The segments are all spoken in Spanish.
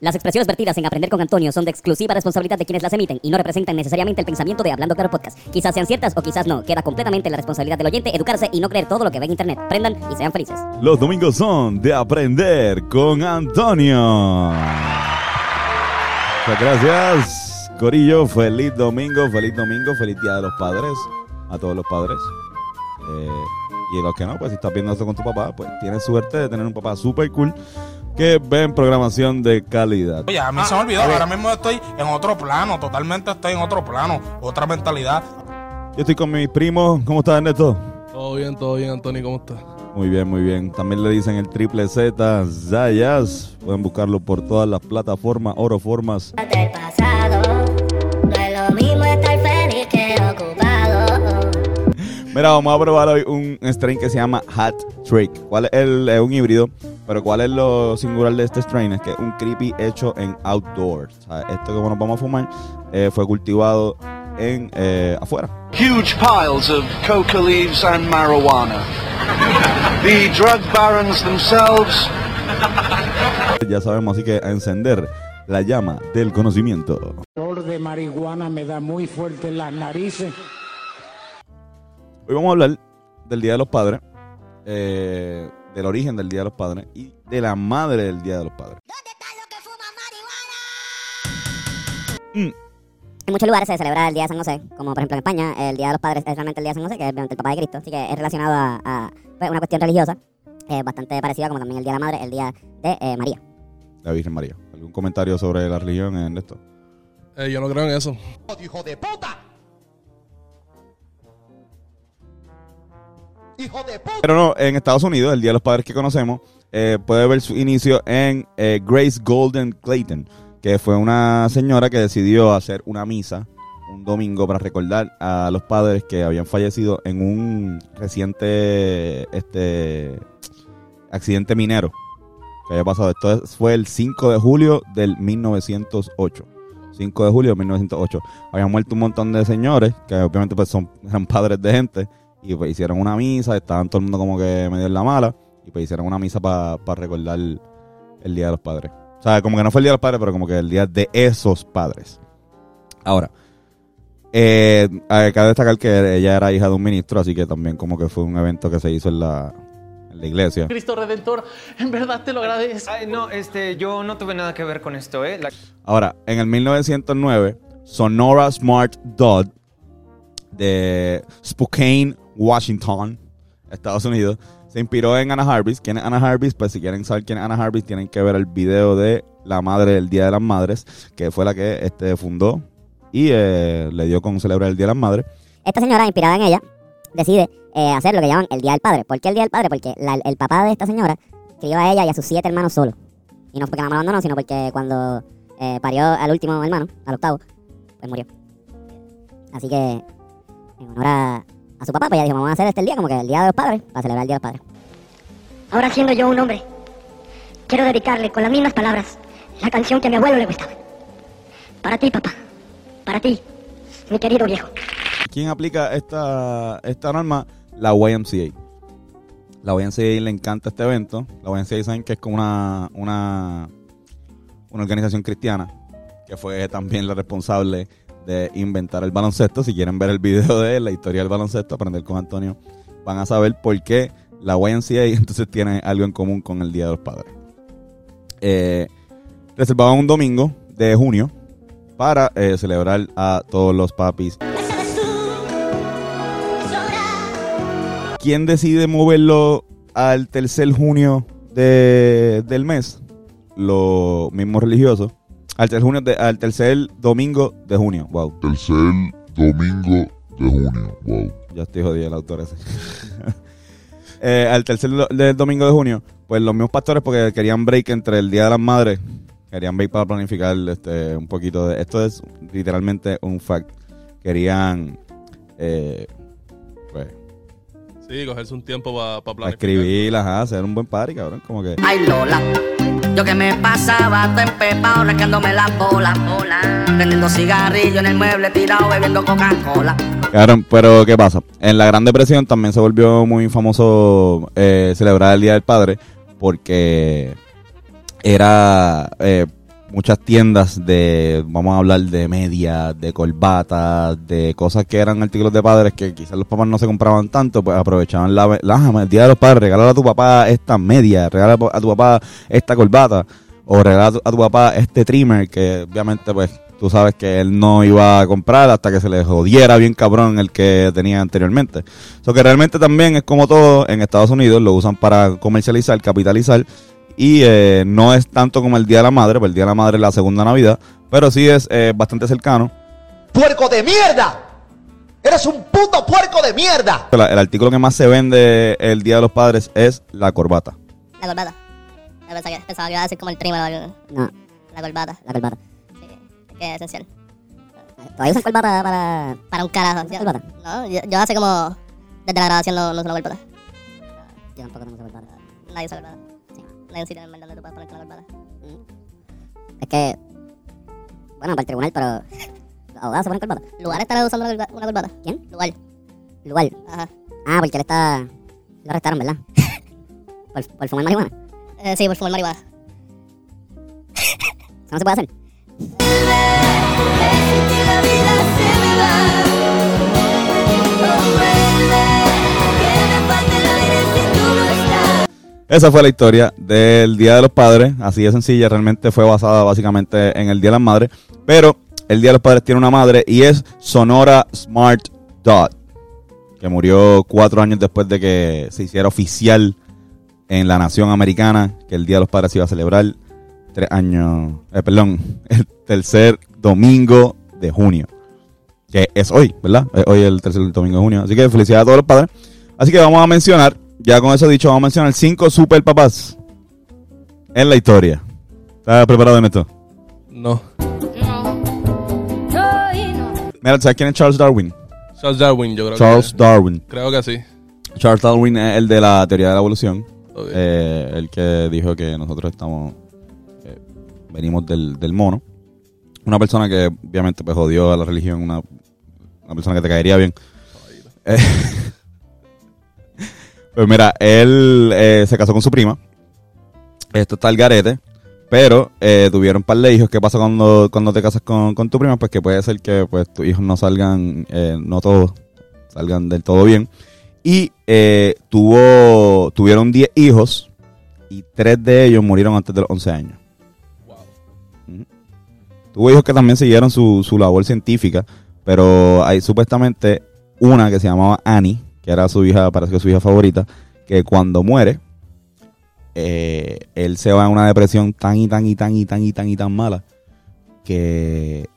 Las expresiones vertidas en Aprender con Antonio son de exclusiva responsabilidad de quienes las emiten y no representan necesariamente el pensamiento de Hablando Claro Podcast. Quizás sean ciertas o quizás no. Queda completamente la responsabilidad del oyente educarse y no creer todo lo que ve en internet. Aprendan y sean felices. Los domingos son de Aprender con Antonio. Muchas gracias, Corillo. Feliz domingo, feliz domingo, feliz Día de los Padres. A todos los padres. Eh, y los que no, pues si estás viendo esto con tu papá, pues tienes suerte de tener un papá super cool que ven programación de calidad. Oye, a mí se me olvidó, ahora mismo estoy en otro plano, totalmente estoy en otro plano, otra mentalidad. Yo estoy con mis primos. ¿Cómo estás, Ernesto? Todo bien, todo bien, Antonio, ¿cómo estás? Muy bien, muy bien. También le dicen el triple Z, Zayas. Pueden buscarlo por todas las plataformas, oroformas. del pasado. No es lo mismo estar feliz que ocupado. Mira, vamos a probar hoy un strain que se llama Hat Trick. ¿Cuál es el, es un híbrido? Pero ¿cuál es lo singular de este strain? Es que es un creepy hecho en outdoors. O sea, esto que nos vamos a fumar eh, fue cultivado en eh, afuera. huge piles of coca leaves and marijuana. The drug barons themselves Ya sabemos, así que a encender la llama del conocimiento. El olor de marihuana me da muy fuerte en las narices. Hoy vamos a hablar del Día de los Padres, eh, del origen del Día de los Padres y de la madre del Día de los Padres. ¿Dónde están los que fuman marihuana? En muchos lugares se celebra el Día de San José, como por ejemplo en España, el Día de los Padres es realmente el Día de San José, que es obviamente el papá de Cristo. Así que es relacionado a, a, pues, una cuestión religiosa, eh, bastante parecida como también el Día de la Madre, el Día de eh, María. La Virgen María. ¿Algún comentario sobre la religión en esto? Eh, yo no creo en eso. Pero no, en Estados Unidos, el Día de los Padres que conocemos, eh, puede ver su inicio en eh, Grace Golden Clayton, que fue una señora que decidió hacer una misa un domingo para recordar a los padres que habían fallecido en un reciente este accidente minero que había pasado. Esto es- fue el 5 de julio del 1908. 5 de julio de 1908. Habían muerto un montón de señores que obviamente pues son, eran padres de gente y pues hicieron una misa, estaban todo el mundo como que medio en la mala y pues hicieron una misa para recordar el, el Día de los Padres. O sea, como que no fue el Día de los Padres, pero como que el Día de esos padres. Ahora, eh, eh, cabe destacar que ella era hija de un ministro, así que también como que fue un evento que se hizo en la, en la iglesia. Cristo Redentor, en verdad te lo agradezco. Ay, no, este, yo no tuve nada que ver con esto, ¿eh? La- Ahora, en el 1909, Sonora Smart Dodd de Spokane, Washington, Estados Unidos, se inspiró en Anna Harvis. ¿Quién es Anna Harvis? Pues si quieren saber quién es Anna Harvis, tienen que ver el video de la madre del Día de las Madres, que fue la que este, fundó y eh, le dio con celebrar el Día de las Madres. Esta señora, inspirada en ella, decide eh, hacer lo que llaman el Día del Padre. ¿Por qué el Día del Padre? Porque el papá de esta señora crió a ella y a sus siete hermanos solo. Y no porque la abandonó, sino porque cuando eh, parió al último hermano, al octavo, pues murió. Así que, en honor a, a su papá, pues ella dijo, vamos a hacer este el día como que el Día de los Padres, para celebrar el Día de los Padres. Ahora siendo yo un hombre, quiero dedicarle con las mismas palabras la canción que a mi abuelo le gustaba. Para ti, papá. Para ti, mi querido viejo. ¿Quién aplica esta, esta norma? La YMCA. La YMCA le encanta este evento. La YMCA saben que es como una, una, una organización cristiana que fue también la responsable de inventar el baloncesto. Si quieren ver el video de la historia del baloncesto, aprender con Antonio, van a saber por qué la YMCA entonces tiene algo en común con el Día de los Padres. Eh, reservaban un domingo de junio para eh, celebrar a todos los papis ¿Quién decide moverlo al tercer junio de- del mes? Los mismos religiosos. Al tercer, junio de- al tercer domingo de junio. Wow. tercer domingo de junio. Wow. Ya estoy jodido el autor ese. Eh, al tercer do- del domingo de junio, pues los mismos pastores, porque querían break entre el Día de las Madres, querían break para planificar este, un poquito de. Esto es literalmente un fact. Querían. Eh, pues, Sí, cogerse un tiempo para para planificar. escribirlas, ajá, hacer un buen party, cabrón. Como que. Ay Lola, yo que me pasaba todo empepado, rascándome la bola, bola. Prendiendo cigarrillo en el mueble, tirado, bebiendo Coca-Cola. Cabrón, pero ¿qué pasa? En la Gran Depresión también se volvió muy famoso eh, celebrar el Día del Padre porque era eh, muchas tiendas de, vamos a hablar de media, de corbatas, de cosas que eran artículos de padres que quizás los papás no se compraban tanto, pues aprovechaban la, la ah, el día de los padres, regalar a tu papá esta media, regalar a tu papá esta corbata, o regalar a tu, a tu papá este trimmer que obviamente pues tú sabes que él no iba a comprar hasta que se le jodiera bien cabrón el que tenía anteriormente. Eso que realmente también es como todo en Estados Unidos, lo usan para comercializar, capitalizar y eh, no es tanto como el Día de la Madre, porque el Día de la Madre es la segunda Navidad, pero sí es eh, bastante cercano. ¡Puerco de mierda! ¡Eres un puto puerco de mierda! El, el artículo que más se vende el Día de los Padres es la corbata. La corbata. Yo pensaba que, pensaba que iba a decir como el trimmer o algo. No, La corbata. la corbata. Sí, es que es esencial. ¿Todavía usan corbata para...? Para un carajo. Yo, ¿Corbata? no, yo, yo hace como... Desde la grabación no, no uso la corbata. Yo tampoco tengo corbata. Nadie usa corbata. Hay un sitio en mundo donde tú puedas ponerte la corbata. Es que... Bueno, para el tribunal, pero... Los abogados se ponen corbata. ¿Lugar estará usando una corbata? Una corbata? ¿Quién? Lugar. Lugar. Ajá. Ah, porque él está... Lo arrestaron, ¿verdad? por, por fumar marihuana. Eh, sí, por fumar marihuana. Eso no se puede hacer. Esa fue la historia del Día de los Padres, así de sencilla, realmente fue basada básicamente en el Día de las Madres, pero el Día de los Padres tiene una madre y es Sonora Smart Dot, que murió cuatro años después de que se hiciera oficial en la nación americana que el Día de los Padres iba a celebrar tres años, eh, perdón, el tercer domingo de junio, que es hoy, ¿verdad? Es hoy el tercer domingo de junio, así que felicidades a todos los padres. Así que vamos a mencionar, ya con eso dicho, vamos a mencionar cinco super papás en la historia. ¿Estás preparado en esto? No. Mira, ¿sabes quién es Charles Darwin? Charles Darwin, yo creo Charles que. Darwin. Creo que sí. Charles Darwin es el de la teoría de la evolución. Eh, el que dijo que nosotros estamos. eh, venimos del, del mono. Una persona que obviamente pues jodió a la religión. Una, una persona que te caería bien. Eh, pues mira, él eh, se casó con su prima. Esto está el garete. Pero eh, tuvieron un par de hijos. ¿Qué pasa cuando, cuando te casas con, con tu prima? Pues que puede ser que pues tus hijos no salgan, eh, no todos salgan del todo bien. Y eh, tuvo, tuvieron 10 hijos y 3 de ellos murieron antes de los 11 años. Tuvo hijos que también siguieron su, su labor científica, pero hay supuestamente una que se llamaba Annie, que era su hija, parece que su hija favorita, que cuando muere, eh, él se va en una depresión tan y tan y tan y tan y tan y tan mala que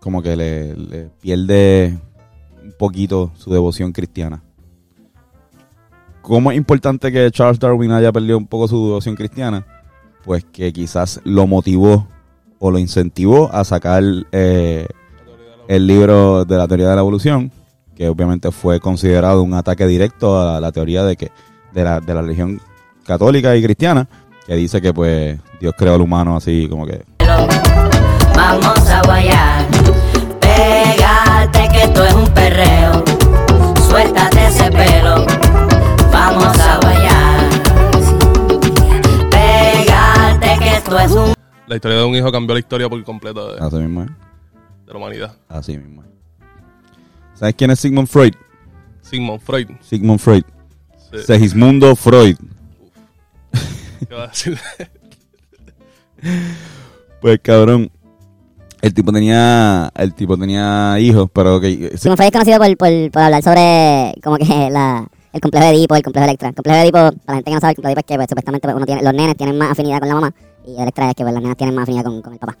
como que le, pierde un poquito su devoción cristiana. ¿Cómo es importante que Charles Darwin haya perdido un poco su devoción cristiana? Pues que quizás lo motivó o lo incentivó a sacar eh, el libro de la teoría de la evolución, que obviamente fue considerado un ataque directo a la teoría de que de la, de la religión católica y cristiana, que dice que pues Dios creó al humano así como que Vamos a guayar. Pégate que esto es un perreo. Suéltate ese pelo. Vamos a guayar. Pégate que esto es un La historia de un hijo cambió la historia por completo de, así mismo es. de la humanidad. Así mismo es. ¿Sabes quién es Sigmund Freud? Sigmund Freud. Sigmund Freud. Sí. Segismundo Freud. ¿Qué va a decir? Pues cabrón. El tipo tenía. El tipo tenía hijos, pero que. Sigmund Freud es conocido por, por, por hablar sobre como que la, el complejo de Edipo, el complejo de Electra. El complejo de Edipo, para la gente que no sabe, el complejo de Edipo es que pues, supuestamente pues, uno tiene, los nenes tienen más afinidad con la mamá y Electra es que pues, las nenas tienen más afinidad con, con el papá.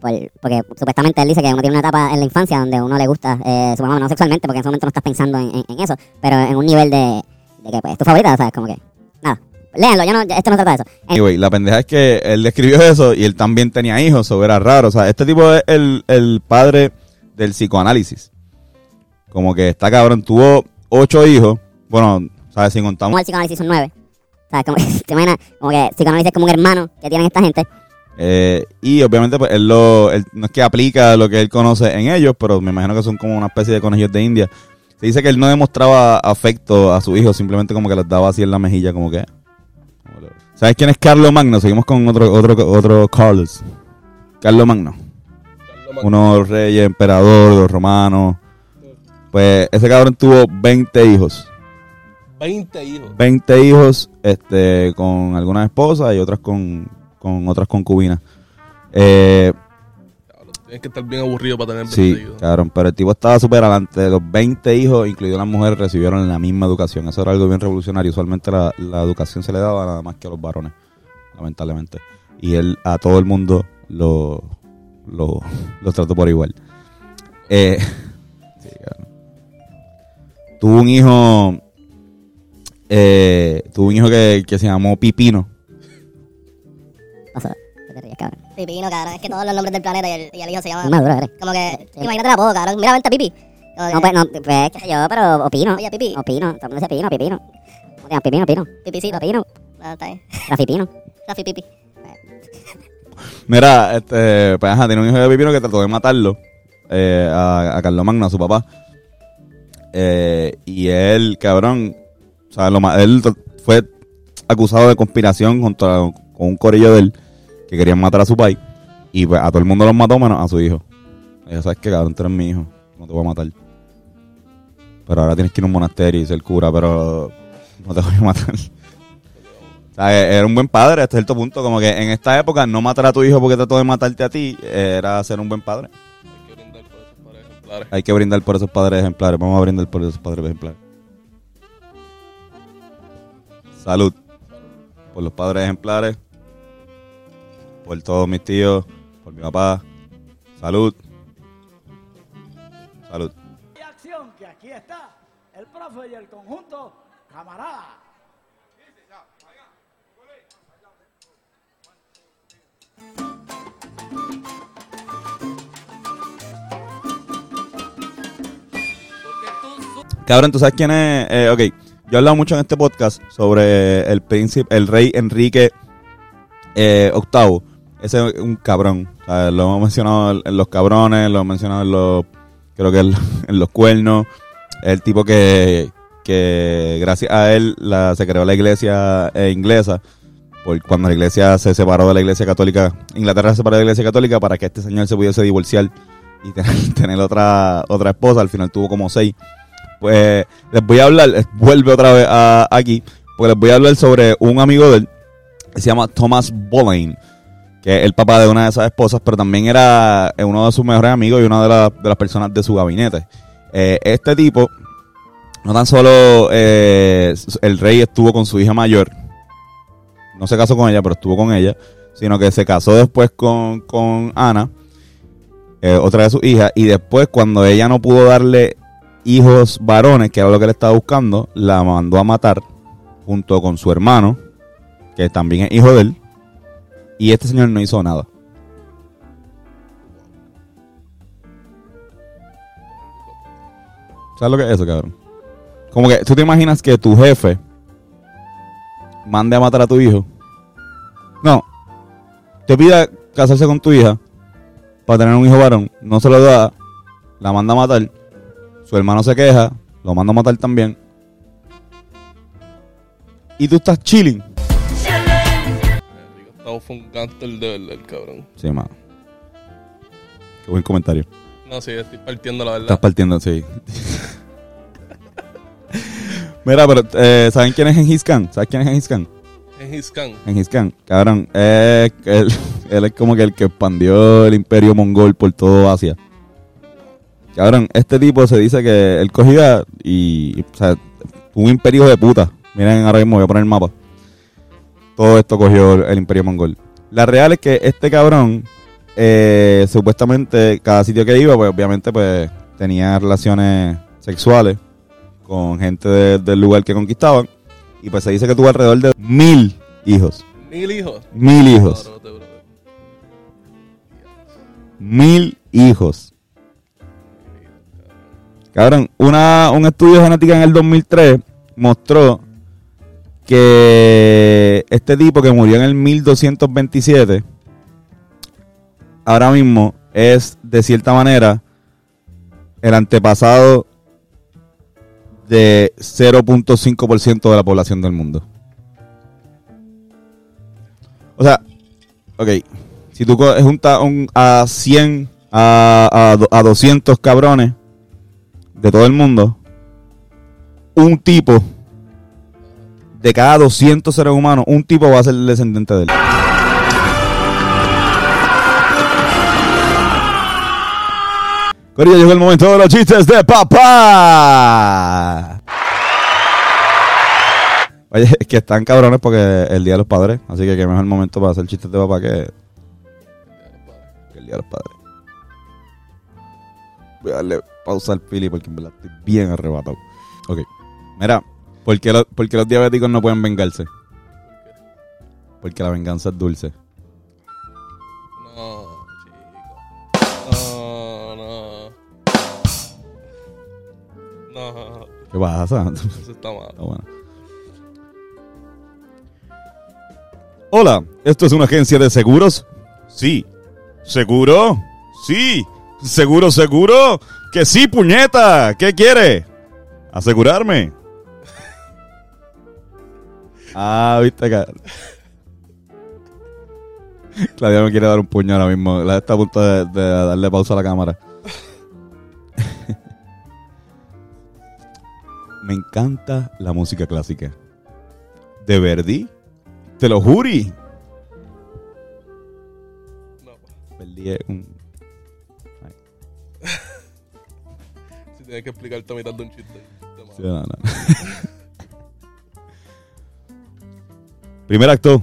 Por- porque supuestamente él dice que uno tiene una etapa en la infancia donde uno le gusta eh, su mamá, no sexualmente, porque en ese momento no estás pensando en, en- en eso, pero en un nivel de, de que pues, es tu favorita, ¿sabes? Como que, nada. Léanlo, yo no, esto no trata de eso. Anyway, la pendeja es que él escribió eso y él también tenía hijos, eso era raro. O sea, este tipo es el, el padre del psicoanálisis. Como que está cabrón, tuvo ocho hijos. Bueno, ¿sabes? Si contamos. Como el psicoanálisis son nueve. ¿Sabes? Como que, te imaginas, como que psicoanálisis es como un hermano que tienen esta gente. Eh, y obviamente, pues él, lo, él no es que aplica lo que él conoce en ellos, pero me imagino que son como una especie de conejos de India. Se dice que él no demostraba afecto a sus hijos, simplemente como que les daba así en la mejilla, como que. ¿Sabes quién es Carlos Magno? Seguimos con otro, otro, otro Carlos. Carlos Magno. Unos reyes, emperador, los romanos. Pues ese cabrón tuvo 20 hijos. 20 hijos. 20 hijos este, con algunas esposas y otras con, con otras concubinas. Eh, Tienes que estar bien aburrido para tener 20 sí, hijos. cabrón, pero el tipo estaba súper adelante. De los 20 hijos, incluidas las mujeres, recibieron la misma educación. Eso era algo bien revolucionario. Usualmente la, la educación se le daba nada más que a los varones, lamentablemente. Y él a todo el mundo lo, lo, lo trató por igual. Eh, sí, cabrón. Tuvo un hijo, eh, tuvo un hijo que, que se llamó Pipino. Pasó. ¿Qué te ríes, cabrón? Pipino, cabrón. Es que todos los nombres del planeta y el, y el hijo se llaman. Maduro, eres. Como que. Imagínate la poco, cabrón. Mira, vente a Pipi. Como No, que- pues, no, pues, qué sé yo, pero opino. Oye, Pipi. Opino. Todo el mundo dice Pino, Pipino. ¿Cómo te llamas? Pipino, Pino. Pipicito. Pino. Ah, está bien. Rafi Pino. Rafi Pipi. Mira, este, pues ajá, tiene un hijo de Pipino que trató de matarlo eh, a, a Carlos Magno, a su papá. Eh, y él, cabrón, o sea, lo, ma- él fue acusado de conspiración contra, con un corillo de él que querían matar a su país. Y pues, a todo el mundo los mató menos a su hijo. Yo, ¿sabes qué, cabrón? Tú eres mi hijo, no te voy a matar. Pero ahora tienes que ir a un monasterio y ser cura, pero no te voy a matar. O sea, era un buen padre hasta cierto punto. Como que en esta época no matar a tu hijo porque trató de matarte a ti era ser un buen padre. Hay que brindar por esos padres ejemplares. Vamos a brindar por esos padres ejemplares. Salud. Por los padres ejemplares. Por todos mis tíos. Por mi papá. Salud. Salud. Y acción, que aquí está el profe y el conjunto camarada. Cabrón, ¿tú sabes quién es? Eh, ok, yo he hablado mucho en este podcast sobre el príncipe, el rey Enrique eh, VIII. Ese es un cabrón. Lo hemos mencionado en los cabrones, lo hemos mencionado en los, creo que en, los cuernos. El tipo que, que gracias a él se creó la iglesia eh, inglesa. Por cuando la iglesia se separó de la iglesia católica, Inglaterra se separó de la iglesia católica para que este señor se pudiese divorciar y tener, otra, otra esposa. Al final tuvo como seis. Pues les voy a hablar, eh, vuelve otra vez a- aquí, pues les voy a hablar sobre un amigo de él se llama Thomas Boleyn, el papá de una de esas esposas, pero también era eh, uno de sus mejores amigos y una de, las- personas de su gabinete. Eh, este tipo, no tan solo eh, el rey estuvo con su hija mayor, no se casó con ella, pero estuvo con ella, sino que se casó después con, con Ana, otra de sus hijas, y después cuando ella no pudo darle hijos varones, que era lo que él estaba buscando, la mandó a matar junto con su hermano, que también es hijo de él, y este señor no hizo nada. ¿Sabes lo que es eso, cabrón? Como que tú te imaginas que tu jefe mande a matar a tu hijo. No. Te pida casarse con tu hija para tener un hijo varón. No se lo da. La manda a matar. Su hermano se queja. Lo manda a matar también. Y tú estás chilling. Fue un gánster de verdad, el cabrón. Sí, mano. Qué buen comentario. No, sí, estoy partiendo la verdad. Estás partiendo, sí. Mira, pero eh, ¿saben quién es Gengis Khan? ¿Sabes quién es Gengis Khan? Gengis Khan. Gengis Khan, cabrón. eh, él, él es como que el que expandió el imperio mongol por todo Asia. Cabrón, este tipo se dice que él cogía y, o sea, un imperio de puta. Miren, ahora mismo voy a poner el mapa. Todo esto cogió el imperio mongol. La real es que este cabrón, eh, supuestamente, cada sitio que iba, pues obviamente, pues tenía relaciones sexuales con gente de- del lugar que conquistaban. Y pues se dice que tuvo alrededor de mil hijos. Mil hijos. Mil hijos. Mil hijos. Cabrón, una, un estudio de genética en el 2003 mostró que este tipo que murió en el 1227, ahora mismo es de cierta manera el antepasado de 0.5% de la población del mundo. O sea, ok, Si tú juntas un, a 100, a, a, a 200 cabrones de todo el mundo, un tipo, de cada 200 seres humanos, un tipo va a ser el descendiente de él. Corillo, llegó el momento de los chistes de papá. Oye, es que están cabrones porque el Día de los Padres, así que qué mejor momento para hacer chistes de papá que, que el Día de los Padres. Voy a darle pausa al pili porque en verdad estoy bien arrebatado. Ok, mira, ¿por qué, lo- por qué los diabéticos no pueden vengarse? Porque la venganza es dulce. No, chico. No, no. No. ¿Qué pasa? Eso está mal. Bueno. Hola, ¿esto es una agencia de seguros? Sí. ¿Seguro? Sí. ¿Seguro, seguro? Que sí, puñeta. ¿Qué quiere? Asegurarme. Ah, viste que... Claudia me quiere dar un puño ahora mismo. La está a punto de, de darle pausa a la cámara. Me encanta la música clásica. ¿De Verdi? Te lo juri. Perdí un... Si tienes que explicarte a mitad de un chiste. Sí, no, no. Primer acto.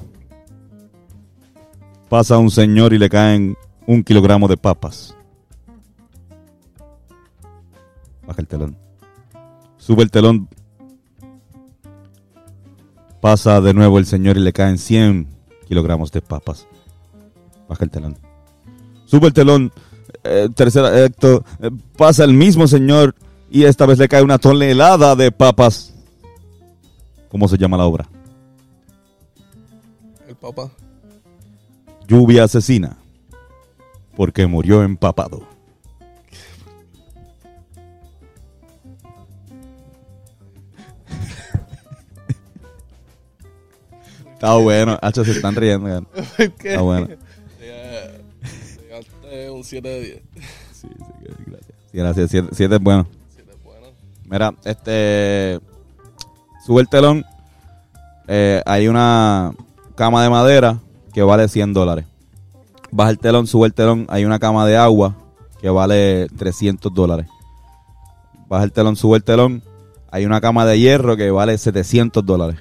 Pasa un señor y le caen un kilogramo de papas. Baja el telón. Sube el telón. Pasa de nuevo el señor y le caen 100 kilogramos de papas. Baja el telón. Sube el telón. eh, tercer acto. eh, pasa el mismo señor y esta vez le cae una tonelada de papas. ¿Cómo se llama la obra? Papá. Lluvia asesina. Porque murió empapado. Está bueno. Hacho, se están riendo. man. ¿Por qué? Está bueno. Llegaste un 7 de 10. Sí, sí, gracias. Sí, gracias. Siete, siete es bueno. Mira, este. Sube el telón. eh, hay una cama de madera que vale 100 dólares. Baja el telón, sube el telón. Hay una cama de agua que vale 300 dólares. Baja el telón, sube el telón. Hay una cama de hierro que vale 700 dólares.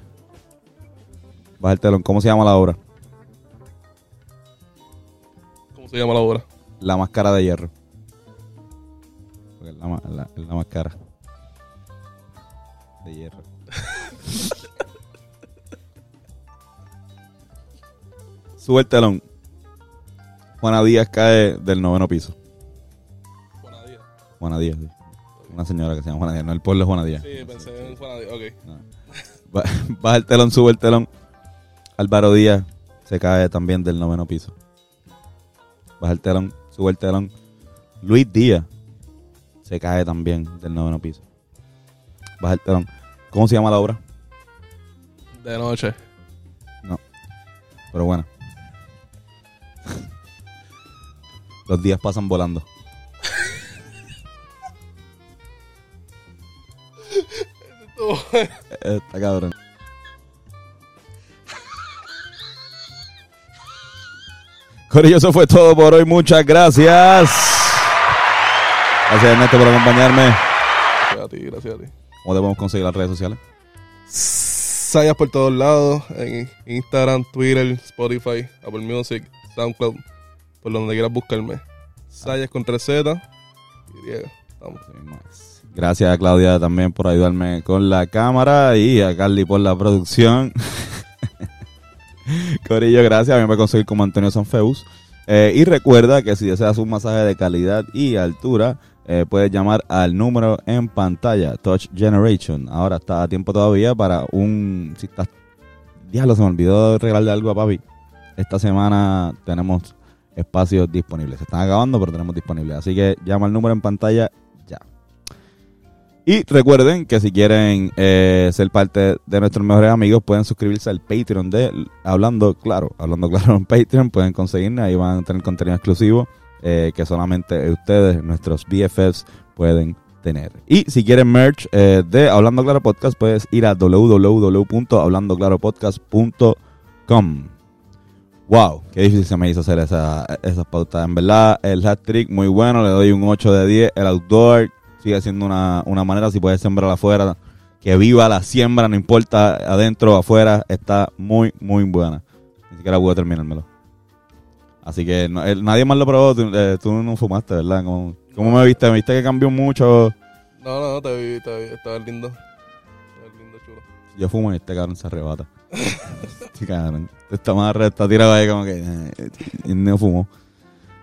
Baja el telón. ¿Cómo se llama la obra? ¿Cómo se llama la obra? La máscara de hierro. Porque es la, ma- la- es la máscara de hierro. Sube el telón. Juana Díaz cae del noveno piso. Juana Díaz. Juana Díaz, sí. Una señora que se llama Juana Díaz. No, el pueblo es Juana Díaz. Sí, pensé en Juana Díaz. Ok. Ba- Baja el telón, sube el telón. Álvaro Díaz se cae también del noveno piso. Baja el telón, sube el telón. Luis Díaz se cae también del noveno piso. Baja el telón. ¿Cómo se llama la obra? De noche. No. Pero bueno. Los días pasan volando. Eh, Está cabrón. Corillo, eso fue todo por hoy. Muchas gracias. Gracias, Ernesto, por acompañarme. Gracias a ti, gracias a ti. ¿Cómo te podemos conseguir las redes sociales? Sayas por todos lados, en Instagram, Twitter, Spotify, Apple Music, SoundCloud, por donde quieras buscarme. Sayas con 3Z y griega. Vamos. Gracias a Claudia también por ayudarme con la cámara y a Carly por la producción. Corillo, gracias. A mí me conseguir como Antonio Sanfeus. Eh, y recuerda que si deseas un masaje de calidad y altura, eh, puedes llamar al número en pantalla, Touch Generation. Ahora está a tiempo todavía para un... Si estás... Diablo, se me olvidó regalarle algo a papi. Esta semana tenemos espacios disponibles. Se están acabando, pero tenemos disponibles. Así que llama al número en pantalla ya. Y recuerden que si quieren eh, ser parte de nuestros mejores amigos, pueden suscribirse al Patreon de Hablando Claro. Hablando Claro en Patreon, pueden conseguirnos, ahí van a tener contenido exclusivo eh, que solamente ustedes, nuestros BFFs, pueden tener. Y si quieren merch eh, de Hablando Claro Podcast, puedes ir a www.hablandoclaropodcast.com. Wow, qué difícil se me hizo hacer esa, esas pautas. En verdad, el hat trick muy bueno, le doy un 8 de 10. El outdoor sigue siendo una, una manera, si puedes sembrar afuera, que viva la siembra, no importa adentro o afuera, está muy, muy buena. Ni siquiera pude terminármelo. Así que no- nadie más lo probó, tú, eh, tú no fumaste, ¿verdad? ¿Cómo, cómo me viste? ¿Me viste que cambió mucho? No, no, no, te vi, te vi, estaba lindo. Estaba lindo, chulo. Yo fumo y este cabrón se arrebata. este cabrón. Está más re- está tirado ahí como que eh, no fumo.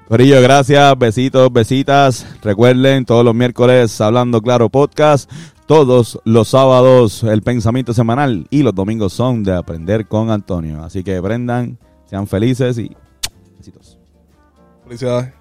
Corillo, gracias, besitos, besitas. Recuerden, todos los miércoles Hablando Claro Podcast. Todos los sábados el pensamiento semanal y los domingos son de aprender con Antonio. Así que aprendan, sean felices y besitos. Felicidades.